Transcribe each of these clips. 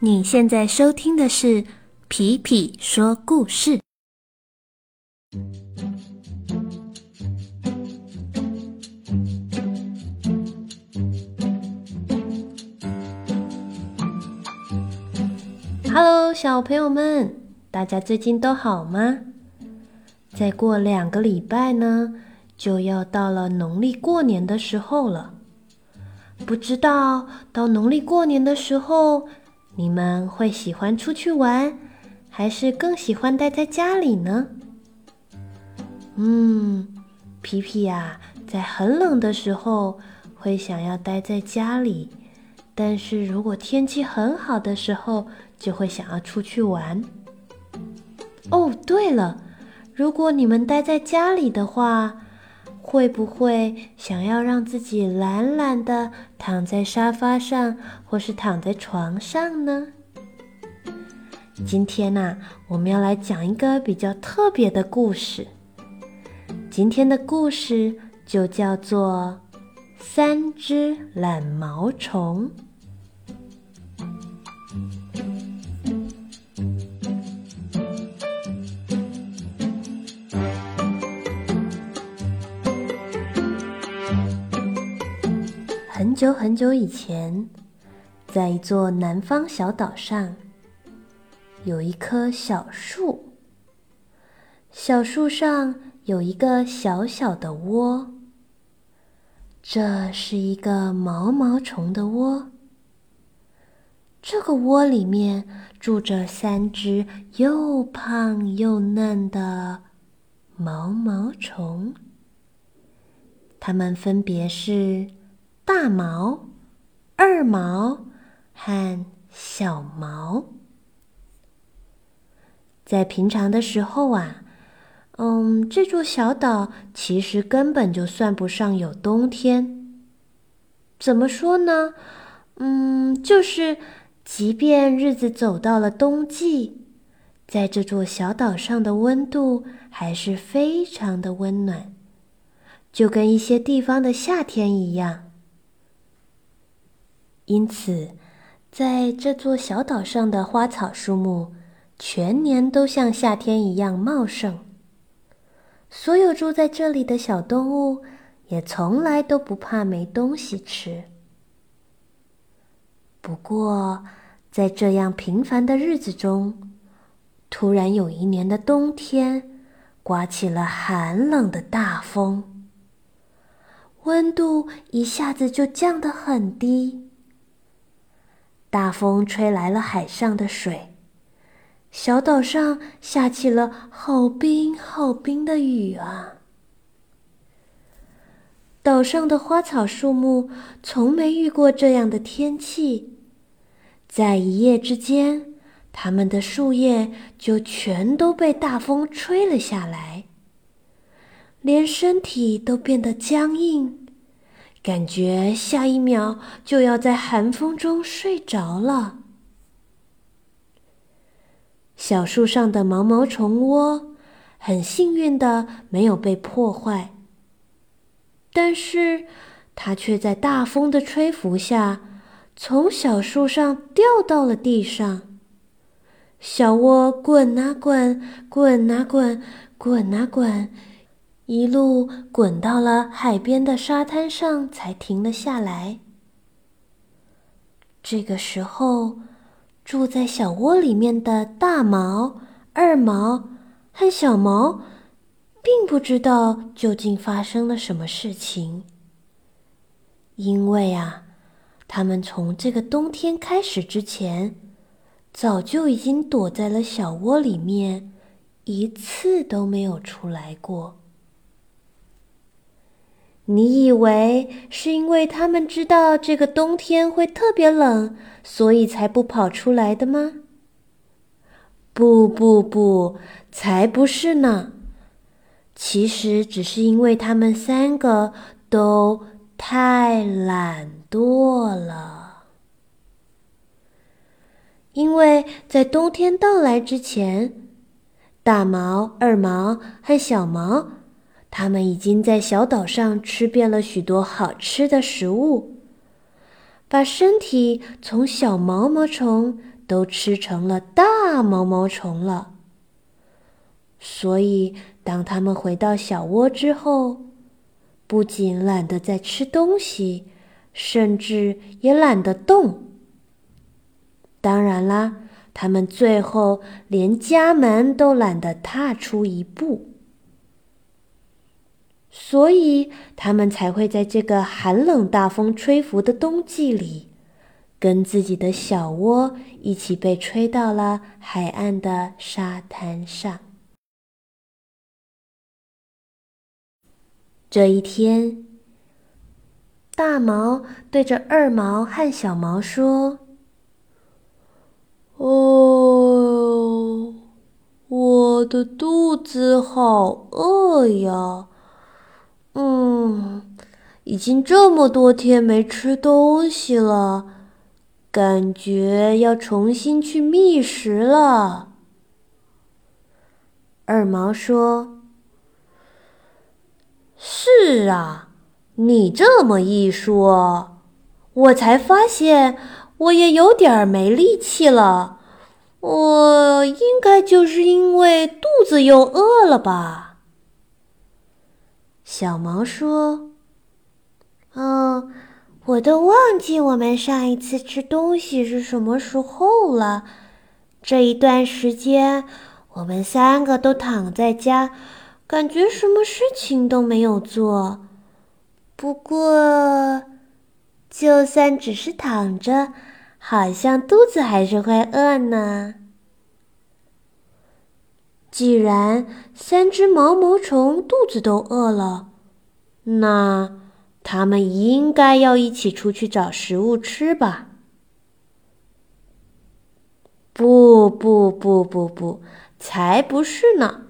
你现在收听的是《皮皮说故事》。Hello，小朋友们，大家最近都好吗？再过两个礼拜呢，就要到了农历过年的时候了。不知道到农历过年的时候，你们会喜欢出去玩，还是更喜欢待在家里呢？嗯，皮皮呀，在很冷的时候会想要待在家里，但是如果天气很好的时候，就会想要出去玩。哦，对了，如果你们待在家里的话，会不会想要让自己懒懒的躺在沙发上，或是躺在床上呢？今天呢，我们要来讲一个比较特别的故事。今天的故事就叫做《三只懒毛虫》。很久很久以前，在一座南方小岛上，有一棵小树。小树上有一个小小的窝，这是一个毛毛虫的窝。这个窝里面住着三只又胖又嫩的毛毛虫，它们分别是。大毛、二毛和小毛，在平常的时候啊，嗯，这座小岛其实根本就算不上有冬天。怎么说呢？嗯，就是即便日子走到了冬季，在这座小岛上的温度还是非常的温暖，就跟一些地方的夏天一样。因此，在这座小岛上的花草树木全年都像夏天一样茂盛。所有住在这里的小动物也从来都不怕没东西吃。不过，在这样平凡的日子中，突然有一年的冬天，刮起了寒冷的大风，温度一下子就降得很低。大风吹来了海上的水，小岛上下起了好冰好冰的雨啊！岛上的花草树木从没遇过这样的天气，在一夜之间，它们的树叶就全都被大风吹了下来，连身体都变得僵硬。感觉下一秒就要在寒风中睡着了。小树上的毛毛虫窝很幸运的没有被破坏，但是它却在大风的吹拂下从小树上掉到了地上。小窝滚啊滚，滚啊滚，滚啊滚。一路滚到了海边的沙滩上，才停了下来。这个时候，住在小窝里面的大毛、二毛和小毛，并不知道究竟发生了什么事情。因为啊，他们从这个冬天开始之前，早就已经躲在了小窝里面，一次都没有出来过。你以为是因为他们知道这个冬天会特别冷，所以才不跑出来的吗？不不不，才不是呢！其实只是因为他们三个都太懒惰了。因为在冬天到来之前，大毛、二毛和小毛。他们已经在小岛上吃遍了许多好吃的食物，把身体从小毛毛虫都吃成了大毛毛虫了。所以，当他们回到小窝之后，不仅懒得再吃东西，甚至也懒得动。当然啦，他们最后连家门都懒得踏出一步。所以，他们才会在这个寒冷大风吹拂的冬季里，跟自己的小窝一起被吹到了海岸的沙滩上。这一天，大毛对着二毛和小毛说：“哦，我的肚子好饿呀！嗯，已经这么多天没吃东西了，感觉要重新去觅食了。”二毛说。是啊，你这么一说，我才发现我也有点没力气了。我应该就是因为肚子又饿了吧？小毛说：“哦，我都忘记我们上一次吃东西是什么时候了。这一段时间，我们三个都躺在家。”感觉什么事情都没有做，不过，就算只是躺着，好像肚子还是会饿呢。既然三只毛毛虫肚子都饿了，那它们应该要一起出去找食物吃吧？不不不不不，才不是呢！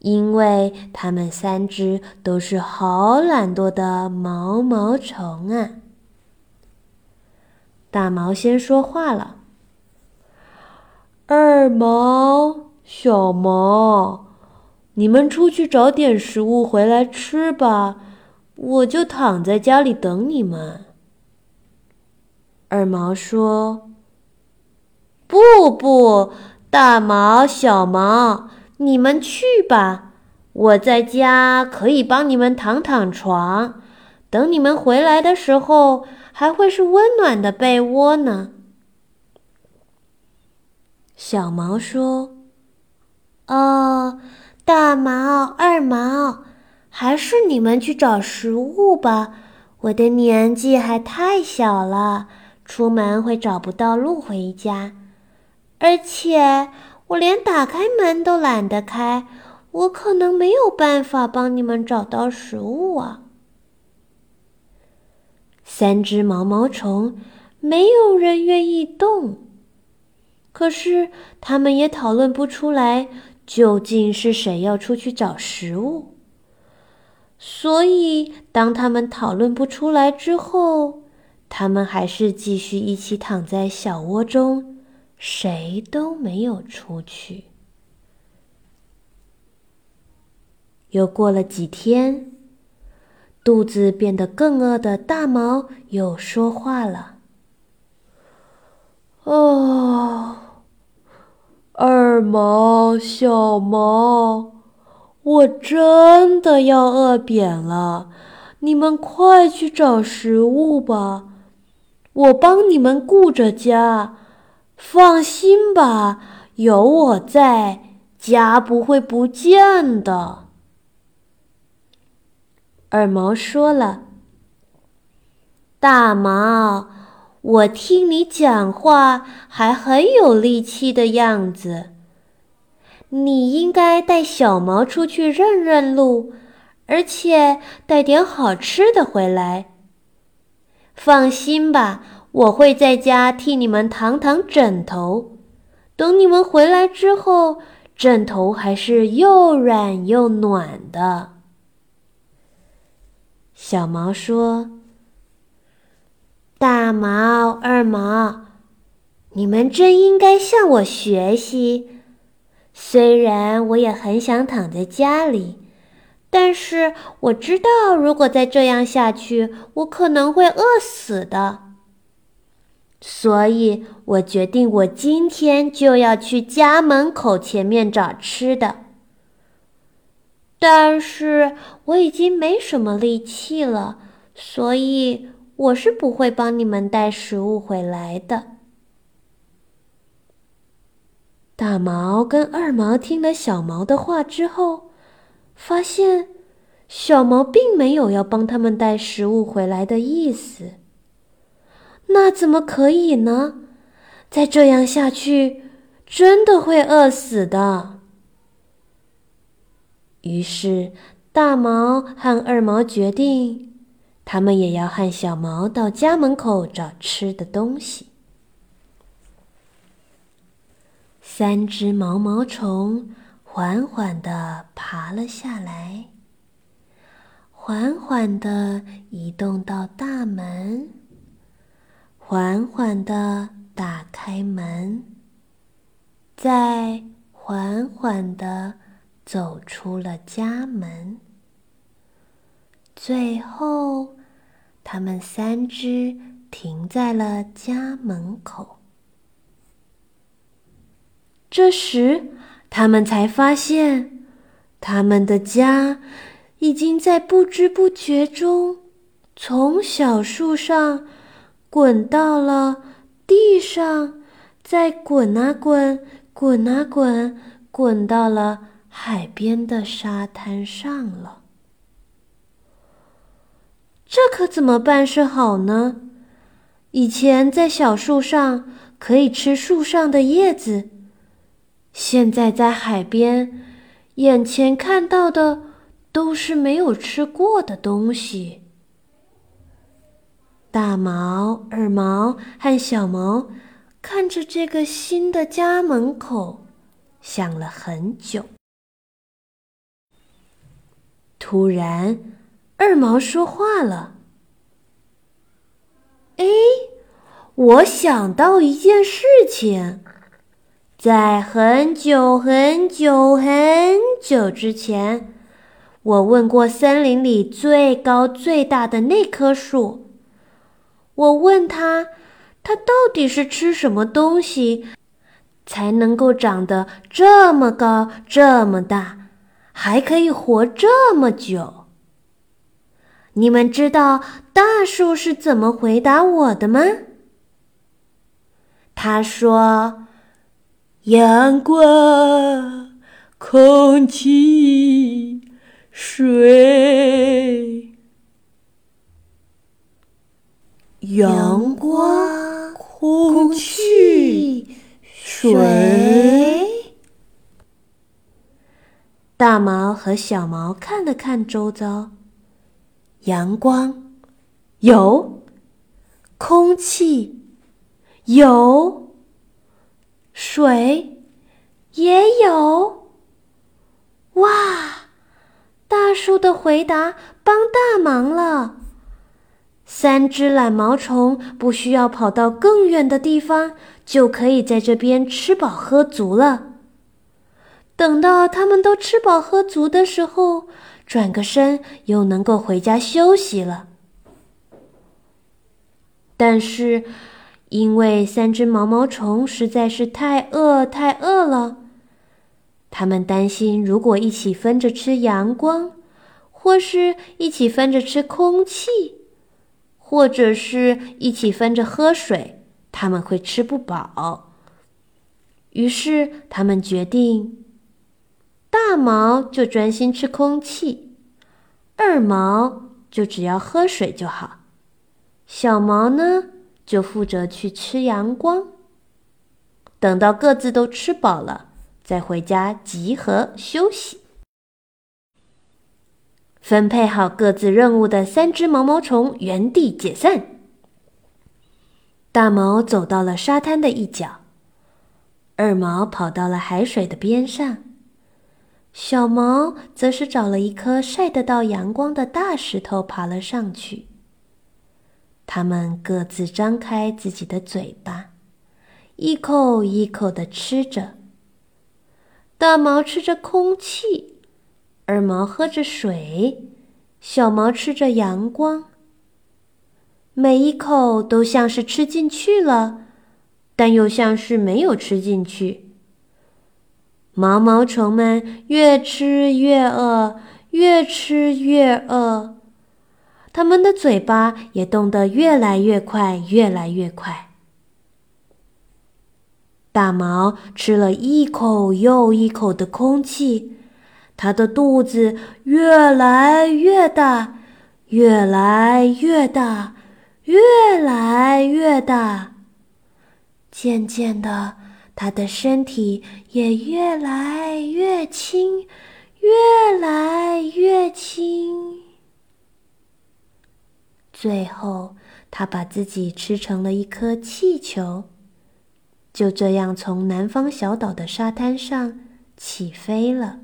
因为它们三只都是好懒惰的毛毛虫啊！大毛先说话了：“二毛、小毛，你们出去找点食物回来吃吧，我就躺在家里等你们。”二毛说：“不不，大毛、小毛。”你们去吧，我在家可以帮你们躺躺床，等你们回来的时候还会是温暖的被窝呢。小毛说：“哦，大毛、二毛，还是你们去找食物吧，我的年纪还太小了，出门会找不到路回家，而且。”我连打开门都懒得开，我可能没有办法帮你们找到食物啊。三只毛毛虫，没有人愿意动，可是他们也讨论不出来究竟是谁要出去找食物。所以，当他们讨论不出来之后，他们还是继续一起躺在小窝中。谁都没有出去。又过了几天，肚子变得更饿的大毛又说话了：“哦，二毛、小毛，我真的要饿扁了，你们快去找食物吧，我帮你们顾着家。”放心吧，有我在，家不会不见的。二毛说了：“大毛，我听你讲话还很有力气的样子，你应该带小毛出去认认路，而且带点好吃的回来。放心吧。”我会在家替你们躺躺枕头，等你们回来之后，枕头还是又软又暖的。小毛说：“大毛、二毛，你们真应该向我学习。虽然我也很想躺在家里，但是我知道，如果再这样下去，我可能会饿死的。”所以我决定，我今天就要去家门口前面找吃的。但是我已经没什么力气了，所以我是不会帮你们带食物回来的。大毛跟二毛听了小毛的话之后，发现小毛并没有要帮他们带食物回来的意思。那怎么可以呢？再这样下去，真的会饿死的。于是，大毛和二毛决定，他们也要和小毛到家门口找吃的东西。三只毛毛虫缓缓地爬了下来，缓缓地移动到大门，缓缓地打开门，再缓缓地走出了家门。最后，他们三只停在了家门口。这时，他们才发现，他们的家已经在不知不觉中从小树上滚到了地上，再滚啊滚，滚啊滚，滚到了海边的沙滩上了。这可怎么办是好呢？以前在小树上可以吃树上的叶子。现在在海边，眼前看到的都是没有吃过的东西。大毛、二毛和小毛看着这个新的家门口，想了很久。突然，二毛说话了：“哎，我想到一件事情。”在很久很久很久之前，我问过森林里最高最大的那棵树。我问他，它到底是吃什么东西，才能够长得这么高这么大，还可以活这么久？你们知道大树是怎么回答我的吗？他说。阳光、空气、水。阳光、空气、水。大毛和小毛看了看周遭，阳光有，空气有。水也有，哇！大树的回答帮大忙了。三只懒毛虫不需要跑到更远的地方，就可以在这边吃饱喝足了。等到它们都吃饱喝足的时候，转个身又能够回家休息了。但是。因为三只毛毛虫实在是太饿太饿了，他们担心，如果一起分着吃阳光，或是一起分着吃空气，或者是一起分着喝水，他们会吃不饱。于是，他们决定，大毛就专心吃空气，二毛就只要喝水就好，小毛呢？就负责去吃阳光，等到各自都吃饱了，再回家集合休息。分配好各自任务的三只毛毛虫原地解散。大毛走到了沙滩的一角，二毛跑到了海水的边上，小毛则是找了一颗晒得到阳光的大石头爬了上去。他们各自张开自己的嘴巴，一口一口的吃着。大毛吃着空气，二毛喝着水，小毛吃着阳光。每一口都像是吃进去了，但又像是没有吃进去。毛毛虫们越吃越饿，越吃越饿，它们的嘴巴也动得越来越快，越来越快。大毛吃了一口又一口的空气，它的肚子越来越大，越来越大，越来越大。渐渐的。他的身体也越来越轻，越来越轻。最后，他把自己吃成了一颗气球，就这样从南方小岛的沙滩上起飞了。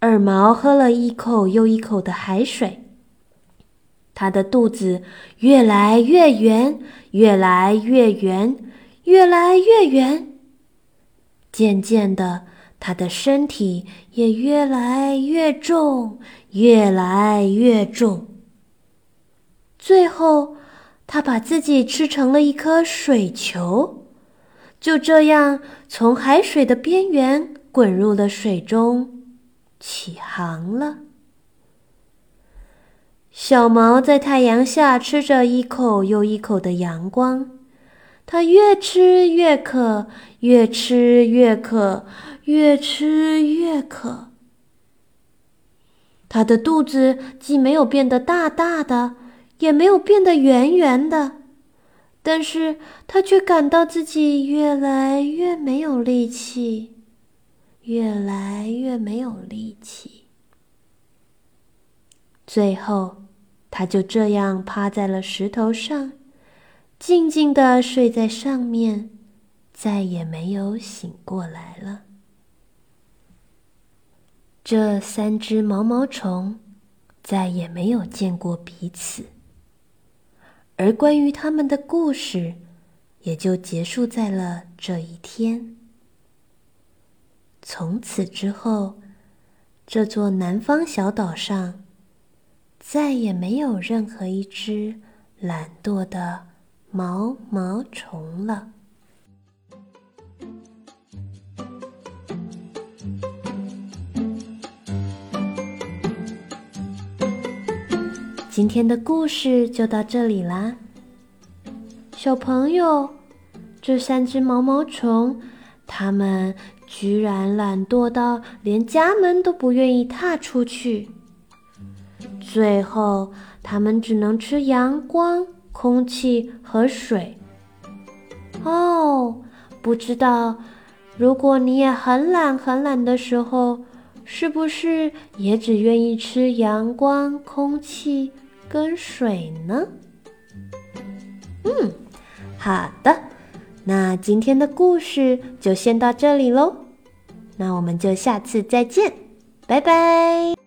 二毛喝了一口又一口的海水，他的肚子越来越圆，越来越圆。越来越圆，渐渐的，他的身体也越来越重，越来越重。最后，他把自己吃成了一颗水球，就这样从海水的边缘滚入了水中，起航了。小毛在太阳下吃着一口又一口的阳光。他越吃越渴，越吃越渴，越吃越渴。他的肚子既没有变得大大的，也没有变得圆圆的，但是他却感到自己越来越没有力气，越来越没有力气。最后，他就这样趴在了石头上。静静的睡在上面，再也没有醒过来了。这三只毛毛虫再也没有见过彼此，而关于他们的故事也就结束在了这一天。从此之后，这座南方小岛上再也没有任何一只懒惰的。毛毛虫了。今天的故事就到这里啦，小朋友，这三只毛毛虫，它们居然懒惰到连家门都不愿意踏出去，最后它们只能吃阳光。空气和水。哦，不知道，如果你也很懒很懒的时候，是不是也只愿意吃阳光、空气跟水呢？嗯，好的，那今天的故事就先到这里喽。那我们就下次再见，拜拜。